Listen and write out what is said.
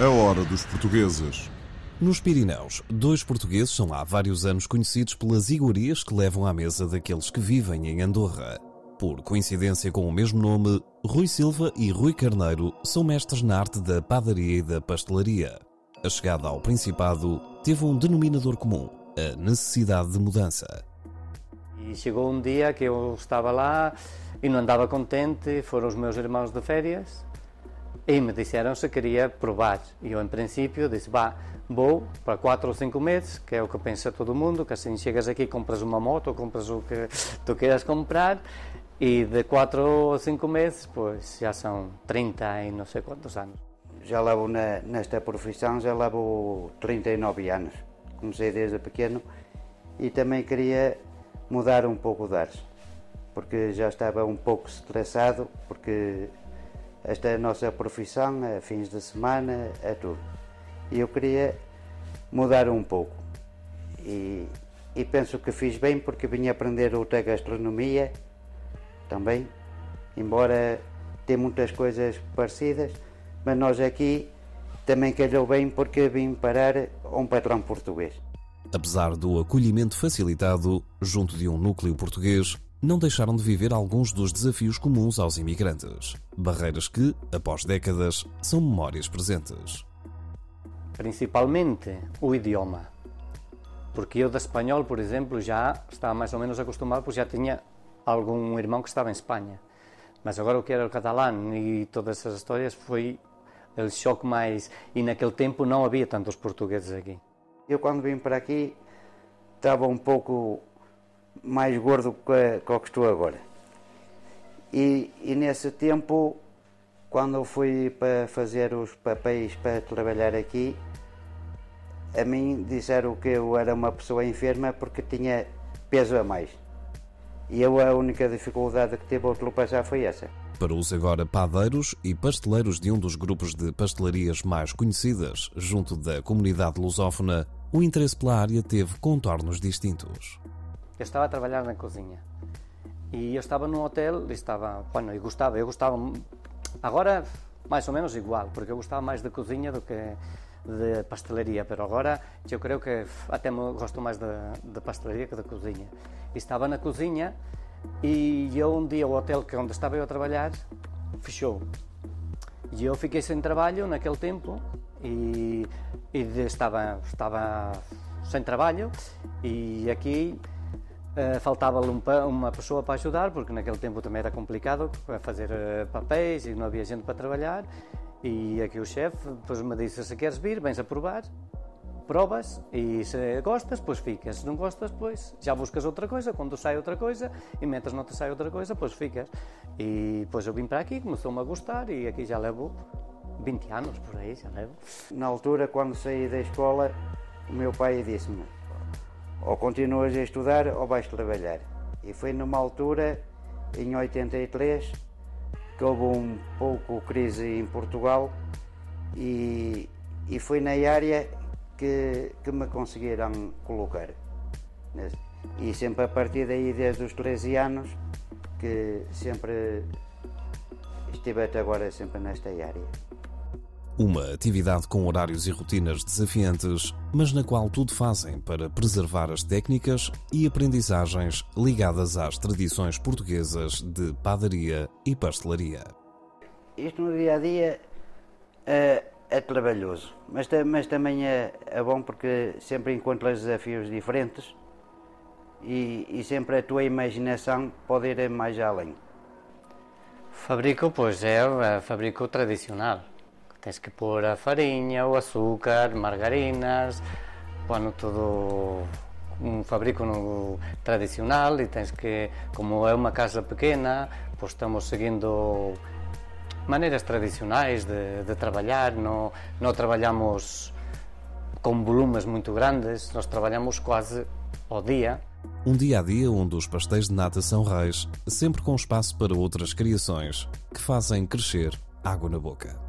A hora dos portugueses. Nos Pirineus, dois portugueses são há vários anos conhecidos pelas iguarias que levam à mesa daqueles que vivem em Andorra. Por coincidência com o mesmo nome, Rui Silva e Rui Carneiro são mestres na arte da padaria e da pastelaria. A chegada ao Principado teve um denominador comum: a necessidade de mudança. E chegou um dia que eu estava lá e não andava contente, foram os meus irmãos de férias e me disseram se queria provar. E eu, em princípio, disse: vá, vou para 4 ou 5 meses, que é o que pensa todo mundo, que assim chegas aqui, compras uma moto, ou compras o que tu queiras comprar, e de 4 ou 5 meses, pois já são 30 e não sei quantos anos. Já levo na, nesta profissão, já levo 39 anos. Comecei desde pequeno e também queria mudar um pouco de ares, porque já estava um pouco estressado, porque esta é a nossa profissão, é fins de semana, é tudo. E eu queria mudar um pouco. E, e penso que fiz bem porque vim aprender outra gastronomia também, embora tenha muitas coisas parecidas, mas nós aqui também calhou bem porque vim parar a um patrão português. Apesar do acolhimento facilitado junto de um núcleo português, não deixaram de viver alguns dos desafios comuns aos imigrantes. Barreiras que, após décadas, são memórias presentes. Principalmente o idioma. Porque eu, de espanhol, por exemplo, já estava mais ou menos acostumado, porque já tinha algum irmão que estava em Espanha. Mas agora o que era o catalão e todas essas histórias foi o choque mais. E naquele tempo não havia tantos portugueses aqui. Eu, quando vim para aqui, estava um pouco mais gordo que, o que estou agora. E, e nesse tempo, quando eu fui para fazer os papéis para trabalhar aqui, a mim disseram que eu era uma pessoa enferma porque tinha peso a mais. E eu a única dificuldade que tive a ultrapassar foi essa. Para os agora padeiros e pasteleiros de um dos grupos de pastelarias mais conhecidas junto da comunidade lusófona, o interesse pela área teve contornos distintos. Eu estava a trabalhar na cozinha e eu estava num hotel e estava, bueno, eu gostava, eu gostava, agora mais ou menos igual, porque eu gostava mais de cozinha do que de pastelaria, pero agora eu creio que até me gosto mais de pastelaria que de cozinha. Estava na cozinha e eu um dia o hotel que onde estava eu a trabalhar fechou. E eu fiquei sem trabalho naquele tempo e, e estava, estava sem trabalho e aqui Uh, faltava-lhe um, uma pessoa para ajudar, porque naquele tempo também era complicado a fazer uh, papéis e não havia gente para trabalhar. E aqui o chefe depois me disse: se queres vir, vens a provar, provas e se gostas, depois ficas. Se não gostas, depois já buscas outra coisa. Quando sai outra coisa e metas não te sai outra coisa, depois ficas. E depois eu vim para aqui, começou-me a gostar e aqui já levo 20 anos por aí, já levo. Na altura, quando saí da escola, o meu pai disse-me: ou continuas a estudar ou vais trabalhar. E foi numa altura, em 83, que houve um pouco crise em Portugal e, e foi na área que, que me conseguiram colocar. E sempre a partir daí, desde os 13 anos, que sempre estive até agora sempre nesta área. Uma atividade com horários e rotinas desafiantes, mas na qual tudo fazem para preservar as técnicas e aprendizagens ligadas às tradições portuguesas de padaria e pastelaria. Isto no dia a dia é, é trabalhoso, mas, mas também é, é, bom porque sempre encontras desafios diferentes e, e sempre a tua imaginação pode ir mais além. Fabrico, pois é, fabrico tradicional. Tens que pôr a farinha, o açúcar, margarinas, bueno, tudo um fabrico tradicional e tens que, como é uma casa pequena, pois estamos seguindo maneiras tradicionais de, de trabalhar, não, não trabalhamos com volumes muito grandes, nós trabalhamos quase ao dia. Um dia a dia onde os pastéis de nata são reis, sempre com espaço para outras criações que fazem crescer água na boca.